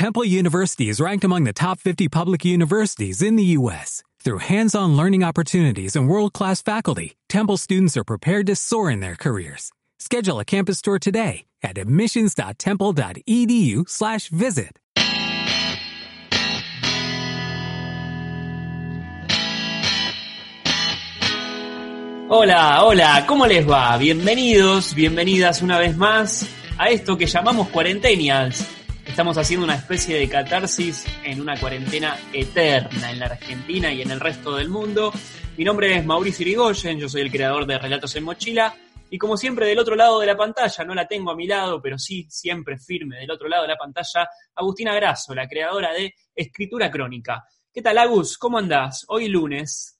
Temple University is ranked among the top 50 public universities in the U.S. Through hands-on learning opportunities and world-class faculty, Temple students are prepared to soar in their careers. Schedule a campus tour today at admissions.temple.edu/visit. Hola, hola, ¿cómo les va? Bienvenidos, bienvenidas una vez más a esto que llamamos Cuarentenials. Estamos haciendo una especie de catarsis en una cuarentena eterna en la Argentina y en el resto del mundo. Mi nombre es Mauricio Irigoyen, yo soy el creador de Relatos en Mochila y como siempre del otro lado de la pantalla, no la tengo a mi lado, pero sí siempre firme del otro lado de la pantalla, Agustina Grasso, la creadora de Escritura Crónica. ¿Qué tal, Agus? ¿Cómo andás? Hoy lunes.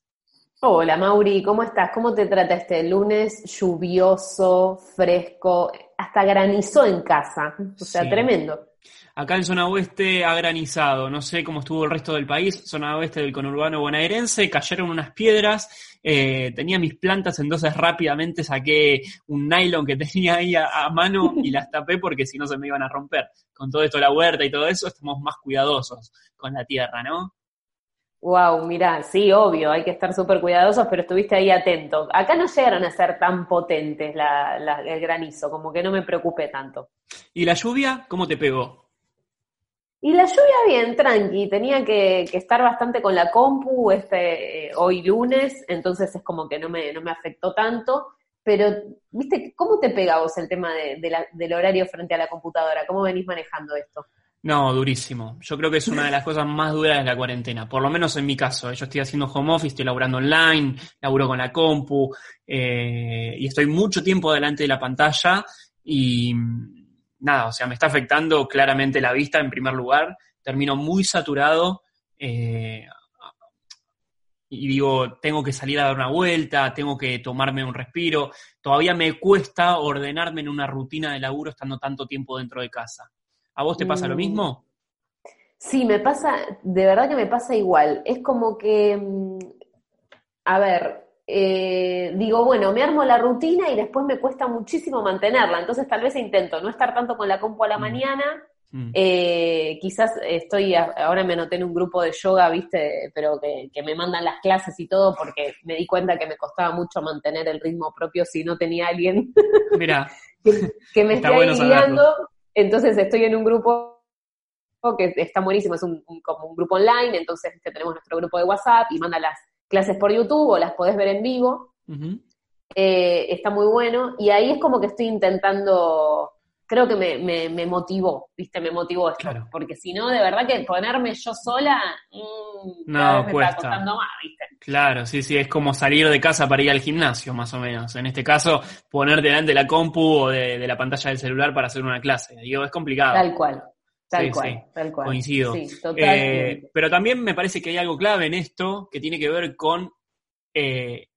Hola Mauri, ¿cómo estás? ¿Cómo te trata este lunes lluvioso, fresco? Hasta granizó en casa, o sea, Sí. tremendo. Acá en zona oeste ha granizado, no sé cómo estuvo el resto del país, zona oeste del conurbano bonaerense, cayeron unas piedras, eh, tenía mis plantas, entonces rápidamente saqué un nylon que tenía ahí a, a mano y las tapé porque si no se me iban a romper. Con todo esto la huerta y todo eso, estamos más cuidadosos con la tierra, ¿no? Wow, mirá, sí, obvio, hay que estar súper cuidadosos, pero estuviste ahí atento. Acá no llegaron a ser tan potentes la- la- el granizo, como que no me preocupé tanto. ¿Y la lluvia, cómo te pegó? Y la lluvia bien, tranqui, tenía que, estar bastante con la compu este hoy lunes, entonces es como que no me, no me afectó tanto, pero, ¿viste cómo te pega vos el tema de- la- del horario frente a la computadora? ¿Cómo venís manejando esto? No, durísimo. Yo creo que es una de las cosas más duras de la cuarentena, por lo menos en mi caso. Yo estoy haciendo home office, estoy laburando online, laburo con la compu, eh, y estoy mucho tiempo delante de la pantalla y nada, o sea, me está afectando claramente la vista en primer lugar. Termino muy saturado eh, y digo, tengo que salir a dar una vuelta, tengo que tomarme un respiro. Todavía me cuesta ordenarme en una rutina de laburo estando tanto tiempo dentro de casa. ¿A vos te pasa lo Mm. mismo? Sí, me pasa, de verdad que me pasa igual. Es como que, mm, a ver, eh, digo, bueno, me armo la rutina y después me cuesta muchísimo mantenerla. Entonces tal vez intento no estar tanto con la compu a la Mm. mañana. Mm. Eh, quizás estoy, a- ahora me anoté en un grupo de yoga, viste, pero que, que me mandan las clases y todo porque me di cuenta que me costaba mucho mantener el ritmo propio si no tenía alguien Mira, que, que me Está esté bueno saberlo. guiando. Entonces estoy en un grupo que está buenísimo, es un, un- como un grupo online, entonces tenemos nuestro grupo de WhatsApp y manda las clases por YouTube o las podés ver en vivo. Eh, está muy bueno. Y ahí es como que estoy intentando, creo que me, me, me motivó, ¿viste? Me motivó esto. Claro. Porque si no, de verdad que ponerme yo sola, mm, No, me cuesta. está costando más, ¿viste? claro, sí, sí, es como salir de casa para ir al gimnasio, más o menos. En este caso, ponerte delante de la compu o de, de la pantalla del celular para hacer una clase. Digo, es complicado. Tal cual. Tal Sí, cual, sí, tal cual. coincido. Sí, Eh, pero también me parece que hay algo clave en esto que tiene que ver con eh,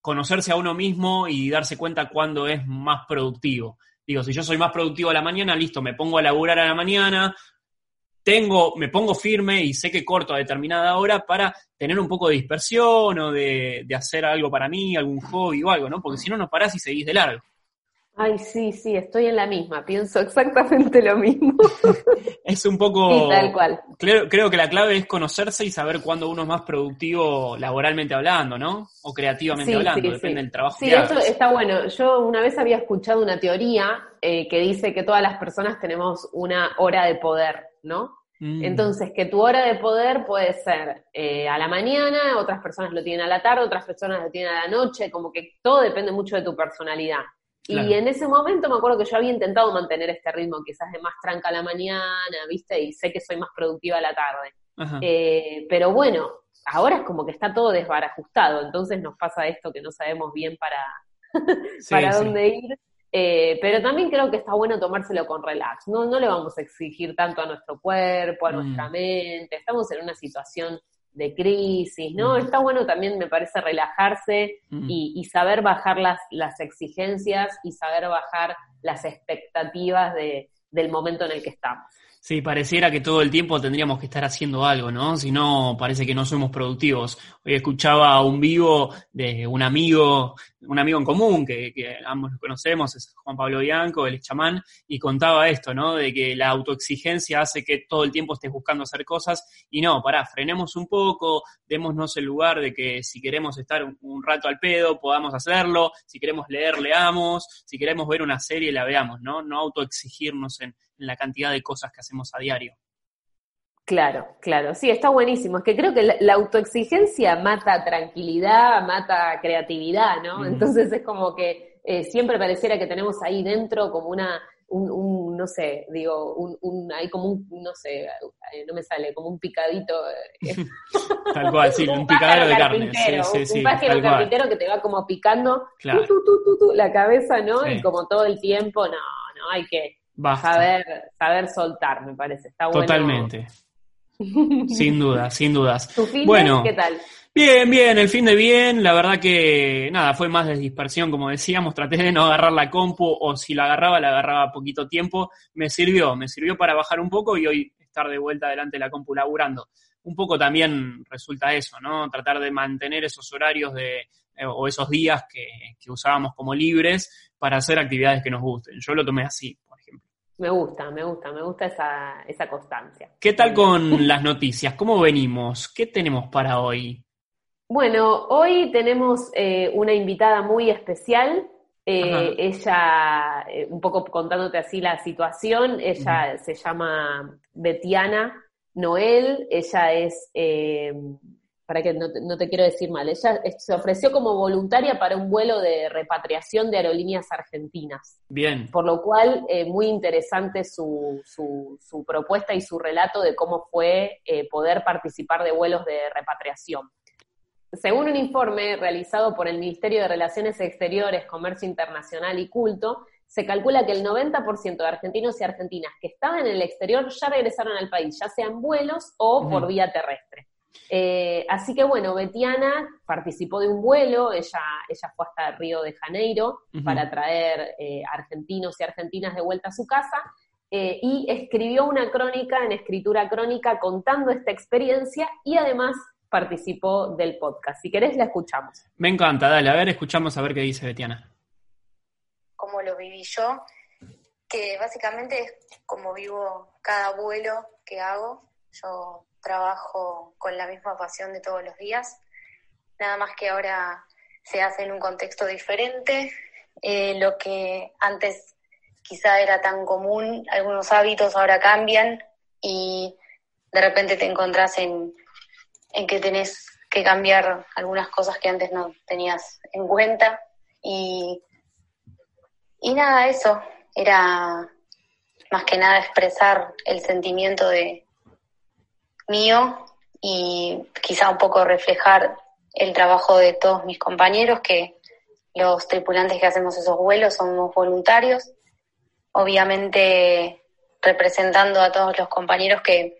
conocerse a uno mismo y darse cuenta cuándo es más productivo. Digo, si yo soy más productivo a la mañana, listo, me pongo a laburar a la mañana, tengo, me pongo firme y sé que corto a determinada hora para tener un poco de dispersión o de, de hacer algo para mí, algún hobby o algo, ¿no? Porque si no, no parás y seguís de largo. Ay, sí, sí, estoy en la misma, pienso exactamente lo mismo. Es un poco... Sí, tal cual. Creo, creo que la clave es conocerse y saber cuándo uno es más productivo laboralmente hablando, ¿no? O creativamente Sí, hablando, sí, depende del trabajo Sí, que esto hagas. está bueno. Yo una vez había escuchado una teoría eh, que dice que todas las personas tenemos una hora de poder, ¿no? Mm, Entonces, que tu hora de poder puede ser eh, a la mañana, otras personas lo tienen a la tarde, otras personas lo tienen a la noche, como que todo depende mucho de tu personalidad. Claro. Y en ese momento me acuerdo que yo había intentado mantener este ritmo, quizás de más tranca a la mañana, ¿viste? Y sé que soy más productiva a la tarde. Eh, pero bueno, ahora es como que está todo desbarajustado, entonces nos pasa esto que no sabemos bien para, para sí. dónde ir. Eh, pero también creo que está bueno tomárselo con relax. No, no le vamos a exigir tanto a nuestro cuerpo, a Mm. nuestra mente. Estamos en una situación de crisis, ¿no? Mm. Está bueno también, me parece, relajarse Mm. y, y saber bajar las, las exigencias y saber bajar las expectativas de, del momento en el que estamos. Sí, pareciera que todo el tiempo tendríamos que estar haciendo algo, ¿no? Si no, parece que no somos productivos. Hoy escuchaba a un vivo de un amigo un amigo en común que, que ambos conocemos, es Juan Pablo Bianco, el chamán, y contaba esto, ¿no? De que la autoexigencia hace que todo el tiempo estés buscando hacer cosas y no, pará, frenemos un poco, démonos el lugar de que si queremos estar un, rato al pedo, podamos hacerlo, si queremos leer, leamos, si queremos ver una serie, la veamos, ¿no? No autoexigirnos en la cantidad de cosas que hacemos a diario. Claro, claro, sí, está buenísimo. Es que creo que la, autoexigencia mata tranquilidad, mata creatividad, ¿no? Entonces es como que eh, siempre pareciera que tenemos ahí dentro como una, un, no sé, digo, un, un, hay como un, no sé, eh, no me sale, como un picadito. Eh. tal cual, sí, un, picadero de carne. Sí, sí, sí, un pájaro carpintero que te va como picando la cabeza, ¿no? Y como todo el tiempo, no, no, hay que saber saber soltar, me parece. Está bueno. Totalmente. Sin duda, sin dudas. ¿Tu fin bueno, qué tal? Bien, bien, el fin de bien, la verdad que nada, fue más de dispersión, como decíamos, traté de no agarrar la compu o si la agarraba, la agarraba poquito tiempo, me sirvió, me sirvió para bajar un poco y hoy estar de vuelta delante de la compu laburando. Un poco también resulta eso, ¿no? Tratar de mantener esos horarios de, eh, o esos días que, que usábamos como libres para hacer actividades que nos gusten. Yo lo tomé así, me gusta, me gusta, me gusta esa, esa constancia. ¿Qué tal con las noticias? ¿Cómo venimos? ¿Qué tenemos para hoy? Bueno, hoy tenemos eh, una invitada muy especial. Eh, ella, eh, un poco contándote así la situación, ella se llama Betiana Noel, ella es para que no te, quiero decir mal, ella se ofreció como voluntaria para un vuelo de repatriación de aerolíneas argentinas. Bien. Por lo cual, eh, muy interesante su, su, propuesta y su relato de cómo fue eh, poder participar de vuelos de repatriación. Según un informe realizado por el Ministerio de Relaciones Exteriores, Comercio Internacional y Culto, se calcula que el 90% de argentinos y argentinas que estaban en el exterior ya regresaron al país, ya sea en vuelos o por vía terrestre. Eh, así que bueno, Betiana participó de un vuelo, ella, ella fue hasta Río de Janeiro para traer eh, argentinos y argentinas de vuelta a su casa eh, y escribió una crónica en escritura crónica contando esta experiencia y además participó del podcast. Si querés, la escuchamos. Me encanta, dale, a ver, escuchamos a ver qué dice Betiana. ¿Cómo lo viví yo? Que básicamente es como vivo cada vuelo que hago. Yo trabajo con la misma pasión de todos los días, nada más que ahora se hace en un contexto diferente, eh, lo que antes quizá era tan común, algunos hábitos ahora cambian y de repente te encontrás en, en que tenés que cambiar algunas cosas que antes no tenías en cuenta y, y nada, eso era más que nada expresar el sentimiento de, mío y quizá un poco reflejar el trabajo de todos mis compañeros, que los tripulantes que hacemos esos vuelos somos voluntarios, obviamente representando a todos los compañeros que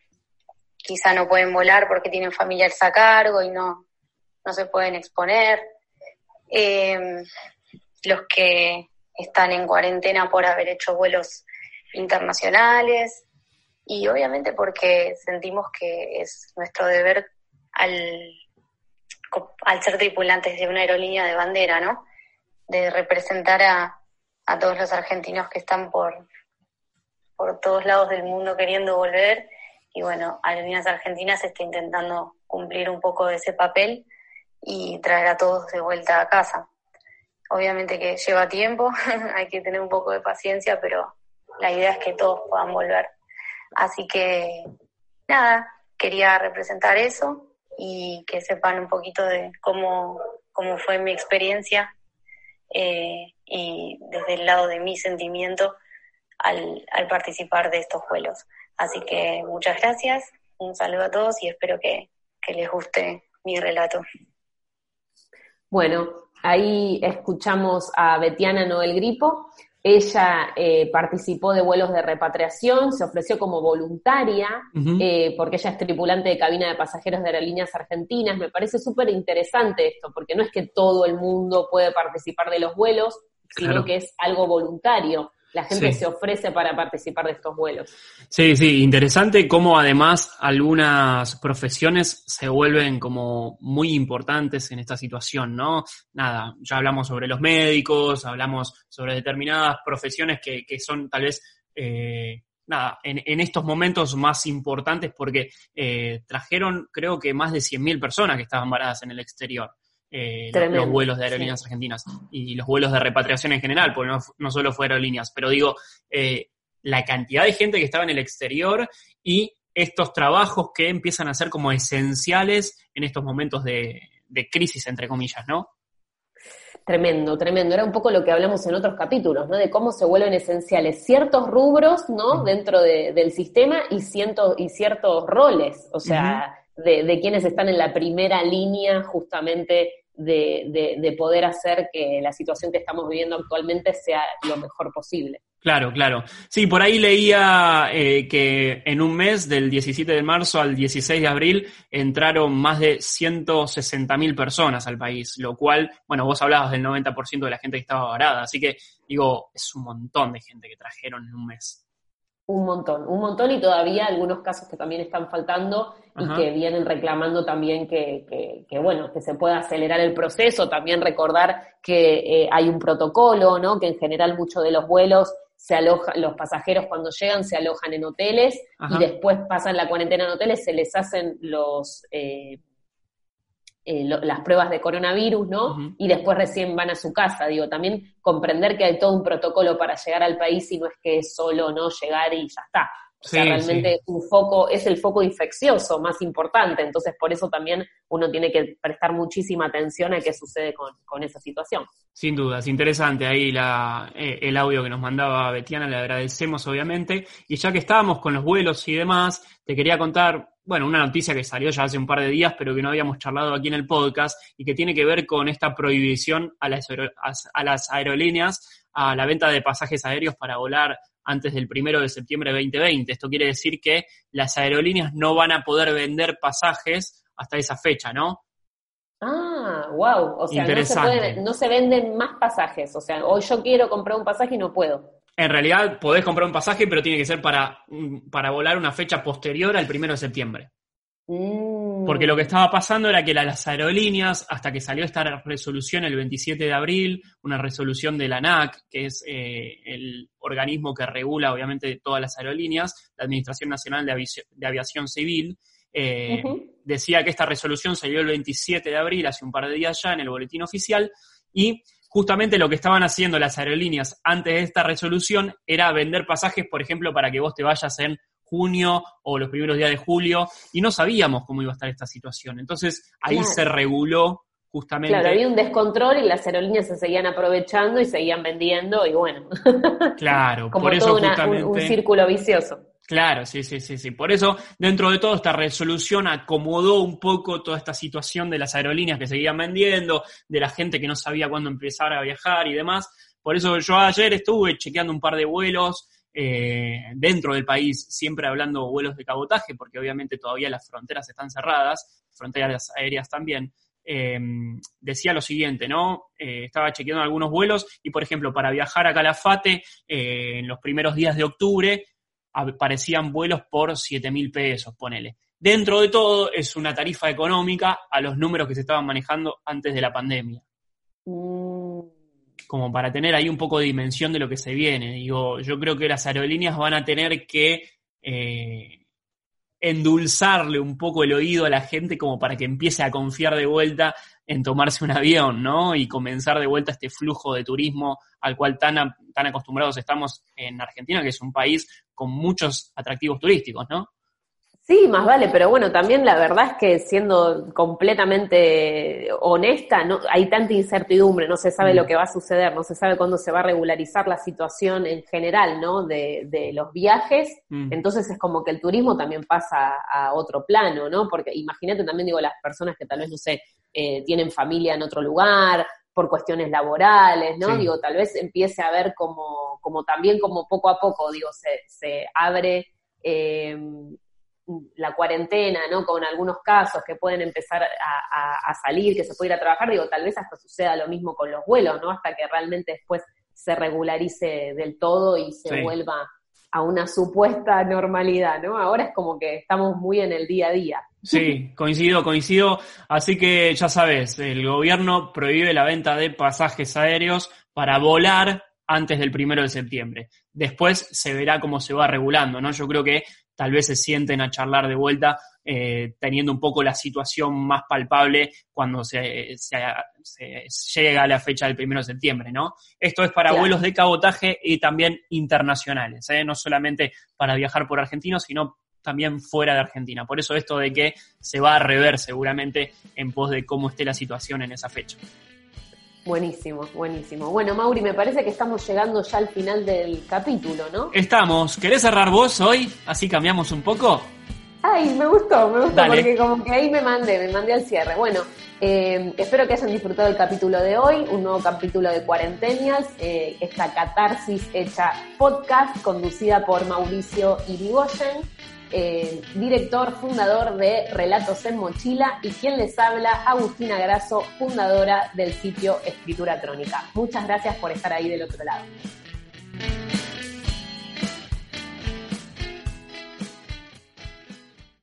quizá no pueden volar porque tienen familiares a cargo y no, no se pueden exponer, eh, los que están en cuarentena por haber hecho vuelos internacionales, y obviamente porque sentimos que es nuestro deber al, al ser tripulantes de una aerolínea de bandera, ¿no? De representar a, a todos los argentinos que están por, por todos lados del mundo queriendo volver. Y bueno, Aerolíneas Argentinas está intentando cumplir un poco de ese papel y traer a todos de vuelta a casa. Obviamente que lleva tiempo, hay que tener un poco de paciencia, pero la idea es que todos puedan volver. Así que, nada, quería representar eso y que sepan un poquito de cómo, cómo fue mi experiencia eh, y desde el lado de mi sentimiento al, al participar de estos vuelos. Así que muchas gracias, un saludo a todos y espero que, que les guste mi relato. Bueno, ahí escuchamos a Betiana Noel Gripo, ella eh, participó de vuelos de repatriación, se ofreció como voluntaria, eh, porque ella es tripulante de cabina de pasajeros de aerolíneas argentinas. Me parece súper interesante esto, porque no es que todo el mundo puede participar de los vuelos, sino que es algo voluntario. La gente se ofrece para participar de estos vuelos. Sí, sí, interesante cómo además algunas profesiones se vuelven como muy importantes en esta situación, ¿no? Nada, ya hablamos sobre los médicos, hablamos sobre determinadas profesiones que, que son tal vez... Eh, nada, en, estos momentos más importantes porque eh, trajeron creo que más de 100.000 personas que estaban varadas en el exterior. Eh, los, vuelos de aerolíneas argentinas y los vuelos de repatriación en general, porque no, solo fue aerolíneas, pero digo, eh, la cantidad de gente que estaba en el exterior y estos trabajos que empiezan a ser como esenciales en estos momentos de, crisis, entre comillas, ¿no? Tremendo, tremendo. Era un poco lo que hablamos en otros capítulos, ¿no? De cómo se vuelven esenciales ciertos rubros, ¿no? Dentro del sistema y, y ciertos roles, o sea, de, de, quienes están en la primera línea justamente de, de, poder hacer que la situación que estamos viviendo actualmente sea lo mejor posible. Claro, claro. Sí, por ahí leía eh, que en un mes, del 17 de marzo al 16 de abril, entraron más de 160.000 personas al país, lo cual, bueno, vos hablabas del 90% de la gente que estaba varada, así que digo, es un montón de gente que trajeron en un mes. Un montón, un montón y todavía algunos casos que también están faltando y que vienen reclamando también que, que, bueno, que se pueda acelerar el proceso, también recordar que eh, hay un protocolo, ¿no? Que en general muchos de los vuelos se alojan, los pasajeros cuando llegan se alojan en hoteles y después pasan la cuarentena en hoteles, se les hacen los eh, eh, las pruebas de coronavirus, ¿no? Y después recién van a su casa. Digo, también comprender que hay todo un protocolo para llegar al país y no es que es solo, ¿no? Llegar y ya está. O sea, realmente un foco, es el foco infeccioso más importante, entonces por eso también uno tiene que prestar muchísima atención a qué sucede con, esa situación. Sin duda, es interesante ahí la, eh, el audio que nos mandaba Betiana, le agradecemos obviamente. Y ya que estábamos con los vuelos y demás, te quería contar bueno, una noticia que salió ya hace un par de días, pero que no habíamos charlado aquí en el podcast, y que tiene que ver con esta prohibición a las, a las aerolíneas a la venta de pasajes aéreos para volar antes del primero de septiembre de 2020. Esto quiere decir que las aerolíneas no van a poder vender pasajes hasta esa fecha, ¿no? Ah, wow. O sea, no se, no se venden más pasajes. O sea, hoy yo quiero comprar un pasaje y no puedo. En realidad podés comprar un pasaje, pero tiene que ser para, para volar una fecha posterior al primero de septiembre. Mm. Porque lo que estaba pasando era que las aerolíneas, hasta que salió esta resolución el 27 de abril, una resolución de la ANAC, que es eh, el organismo que regula obviamente todas las aerolíneas, la Administración Nacional de, Aviación Civil, eh, decía que esta resolución salió el 27 de abril, hace un par de días ya, en el boletín oficial, y justamente lo que estaban haciendo las aerolíneas antes de esta resolución era vender pasajes, por ejemplo, para que vos te vayas en junio o los primeros días de julio, y no sabíamos cómo iba a estar esta situación. Entonces ahí se reguló justamente. Claro, había un descontrol y las aerolíneas se seguían aprovechando y seguían vendiendo, y bueno. Claro, Como por eso un círculo vicioso. Claro, sí, sí, sí, sí. Por eso, dentro de todo, esta resolución acomodó un poco toda esta situación de las aerolíneas que seguían vendiendo, de la gente que no sabía cuándo empezar a viajar y demás. Por eso yo ayer estuve chequeando un par de vuelos eh, dentro del país, siempre hablando vuelos de cabotaje, porque obviamente todavía las fronteras están cerradas, fronteras aéreas también. Eh, decía lo siguiente, ¿no? Eh, estaba chequeando algunos vuelos y, por ejemplo, para viajar a Calafate en los primeros días de octubre, aparecían vuelos por 7 mil pesos, ponele. Dentro de todo, es una tarifa económica a los números que se estaban manejando antes de la pandemia. Mm. Como para tener ahí un poco de dimensión de lo que se viene. Digo, yo creo que las aerolíneas van a tener que eh, endulzarle un poco el oído a la gente como para que empiece a confiar de vuelta en tomarse un avión, ¿no? Y comenzar de vuelta este flujo de turismo al cual tan, tan acostumbrados estamos en Argentina, que es un país con muchos atractivos turísticos, ¿no? Sí, más vale, pero bueno, también la verdad es que siendo completamente honesta, no, hay tanta incertidumbre, no se sabe lo mm. que va a suceder, no se sabe cuándo se va a regularizar la situación en general, ¿no? De, de los viajes, mm. entonces es como que el turismo también pasa a otro plano, ¿no? Porque imagínate también, digo, las personas que tal vez, no sé, eh, tienen familia en otro lugar, por cuestiones laborales, ¿no? Digo, tal vez empiece a ver como, como también como poco a poco, digo, se, se abre eh, la cuarentena, ¿no? Con algunos casos que pueden empezar a, salir, que se puede ir a trabajar, digo, tal vez hasta suceda lo mismo con los vuelos, ¿no? Hasta que realmente después se regularice del todo y se vuelva a una supuesta normalidad, ¿no? Ahora es como que estamos muy en el día a día. Sí, coincido, coincido. Así que ya sabes, el gobierno prohíbe la venta de pasajes aéreos para volar antes del primero de septiembre. Después se verá cómo se va regulando, ¿no? Yo creo que tal vez se sienten a charlar de vuelta eh, teniendo un poco la situación más palpable cuando se, llega a la fecha del primero de septiembre, ¿no? Esto es para vuelos de cabotaje y también internacionales, ¿eh? no solamente para viajar por Argentina, sino también fuera de Argentina. Por eso esto de que se va a rever seguramente en pos de cómo esté la situación en esa fecha. Buenísimo, buenísimo. Bueno, Mauri, me parece que estamos llegando ya al final del capítulo, ¿no? Estamos. ¿Querés cerrar vos hoy? Así cambiamos un poco. Ay, me gustó, me gustó, porque como que ahí me mandé, me mandé al cierre. Bueno, eh, espero que hayan disfrutado el capítulo de hoy, un nuevo capítulo de Cuarentenias, eh, esta catarsis hecha podcast, conducida por Mauricio Irigoyen. Eh, director, fundador de Relatos en Mochila, y quien les habla, Agustina Grasso, fundadora del sitio Escritura Crónica. Muchas gracias por estar ahí del otro lado.